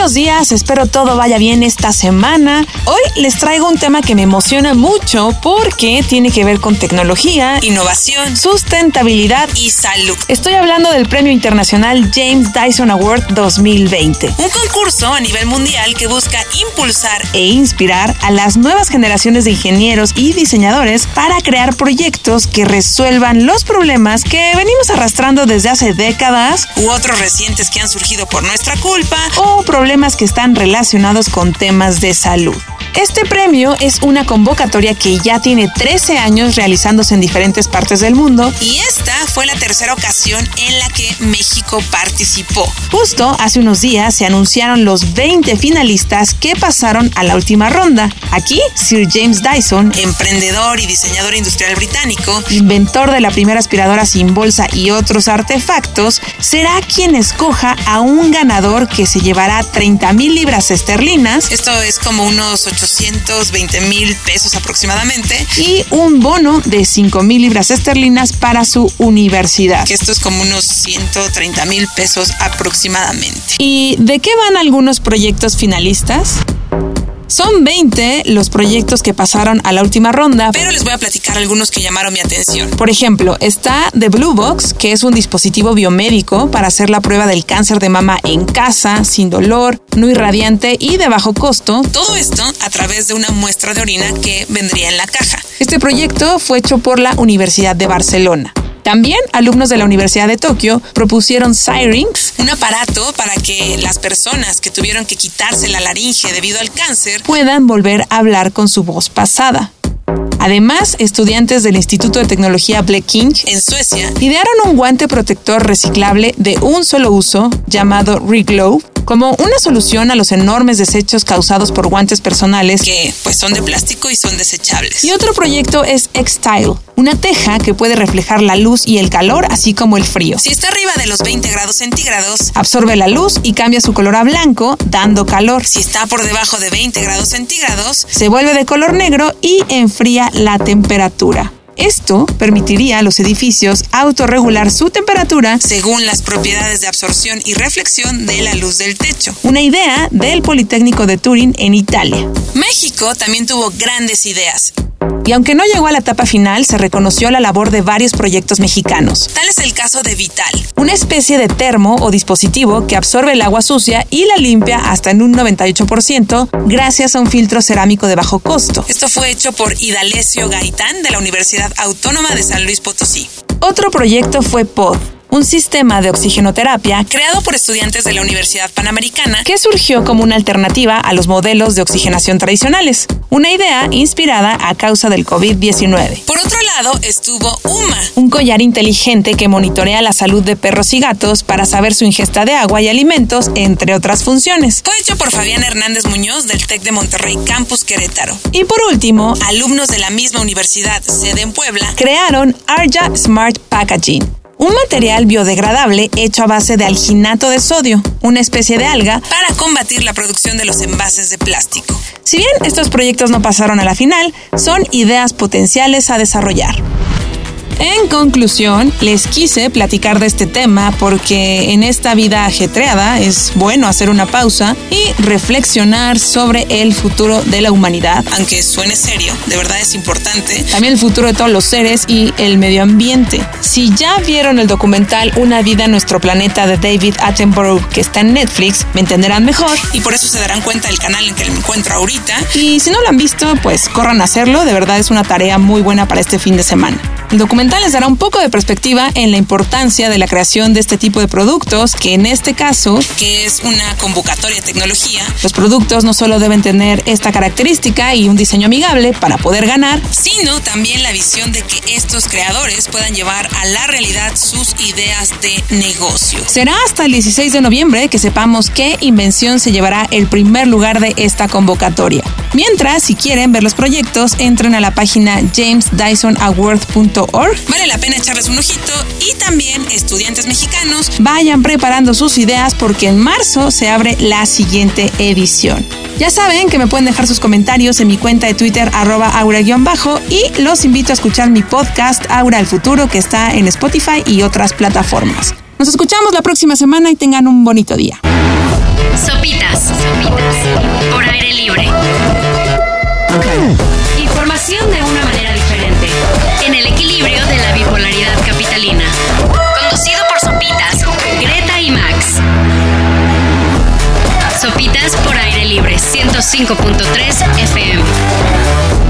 Buenos días, espero todo vaya bien esta semana. Hoy les traigo un tema que me emociona mucho porque tiene que ver con tecnología, innovación, sustentabilidad y salud. Estoy hablando del Premio Internacional James Dyson Award 2020. Un concurso a nivel mundial que busca impulsar e inspirar a las nuevas generaciones de ingenieros y diseñadores para crear proyectos que resuelvan los problemas que venimos arrastrando desde hace décadas u otros recientes que han surgido por nuestra culpa o problemas que están relacionados con temas de salud. Este premio es una convocatoria que ya tiene 13 años realizándose en diferentes partes del mundo y esta fue la tercera ocasión en la que México participó. Justo hace unos días se anunciaron los 20 finalistas que pasaron a la última ronda. Aquí, Sir James Dyson, emprendedor y diseñador industrial británico, inventor de la primera aspiradora sin bolsa y otros artefactos, será quien escoja a un ganador que se llevará 30 mil libras esterlinas. Esto es como unos 820 mil pesos aproximadamente. Y un bono de 5 mil libras esterlinas para su universidad. Esto es como unos 130 mil pesos aproximadamente. ¿Y de qué van algunos proyectos finalistas? Son 20 los proyectos que pasaron a la última ronda. Pero les voy a platicar algunos que llamaron mi atención. Por ejemplo, está The Blue Box, que es un dispositivo biomédico para hacer la prueba del cáncer de mama en casa, sin dolor, no irradiante y de bajo costo. Todo esto a través de una muestra de orina que vendría en la caja. Este proyecto fue hecho por la Universidad de Barcelona. También alumnos de la Universidad de Tokio propusieron Syrinx, un aparato para que las personas que tuvieron que quitarse la laringe debido al cáncer puedan volver a hablar con su voz pasada. Además, estudiantes del Instituto de Tecnología Black King en Suecia idearon un guante protector reciclable de un solo uso llamado Reglow como una solución a los enormes desechos causados por guantes personales que pues son de plástico y son desechables. Y otro proyecto es X-Tile, una teja que puede reflejar la luz y el calor así como el frío. Si está arriba de los 20 grados centígrados, absorbe la luz y cambia su color a blanco, dando calor. Si está por debajo de 20 grados centígrados, se vuelve de color negro y enfría la temperatura. Esto permitiría a los edificios autorregular su temperatura según las propiedades de absorción y reflexión de la luz del techo. Una idea del Politécnico de Turín en Italia. México también tuvo grandes ideas y aunque no llegó a la etapa final, se reconoció la labor de varios proyectos mexicanos. Tal es el caso de Vital, una especie de termo o dispositivo que absorbe el agua sucia y la limpia hasta en un 98% gracias a un filtro cerámico de bajo costo. Esto fue hecho por Idalesio Gaitán de la Universidad Autónoma de San Luis Potosí. Otro proyecto fue POD, un sistema de oxigenoterapia creado por estudiantes de la Universidad Panamericana que surgió como una alternativa a los modelos de oxigenación tradicionales, una idea inspirada a causa del COVID-19. Por otro lado estuvo UMA, un collar inteligente que monitorea la salud de perros y gatos para saber su ingesta de agua y alimentos, entre otras funciones. Fue hecho por Fabián Hernández Muñoz del TEC de Monterrey Campus Querétaro. Y por último, alumnos de la misma universidad, sede en Puebla, crearon Arja Smart Packaging un material biodegradable hecho a base de alginato de sodio, una especie de alga, para combatir la producción de los envases de plástico. Si bien estos proyectos no pasaron a la final, son ideas potenciales a desarrollar. En conclusión, les quise platicar de este tema porque en esta vida ajetreada es bueno hacer una pausa y reflexionar sobre el futuro de la humanidad. Aunque suene serio, de verdad es importante. También el futuro de todos los seres y el medio ambiente. Si ya vieron el documental Una vida en nuestro planeta de David Attenborough que está en Netflix, me entenderán mejor. Y por eso se darán cuenta del canal en que me encuentro ahorita. Y si no lo han visto, pues corran a hacerlo. De verdad es una tarea muy buena para este fin de semana. El documental les dará un poco de perspectiva en la importancia de la creación de este tipo de productos, que en este caso, que es una convocatoria de tecnología, los productos no solo deben tener esta característica y un diseño amigable para poder ganar, sino también la visión de que estos creadores puedan llevar a la realidad sus ideas de negocio. Será hasta el 16 de noviembre que sepamos qué invención se llevará el primer lugar de esta convocatoria. Mientras, si quieren ver los proyectos, entren a la página jamesdysonaward.org. Vale la pena echarles un ojito y también estudiantes mexicanos vayan preparando sus ideas porque en marzo se abre la siguiente edición. Ya saben que me pueden dejar sus comentarios en mi cuenta de Twitter arroba aura-bajo y los invito a escuchar mi podcast Aura el Futuro que está en Spotify y otras plataformas. Nos escuchamos la próxima semana y tengan un bonito día. Sopitas. Sopitas. Por aire libre. Sopitas por aire libre 105.3 FM.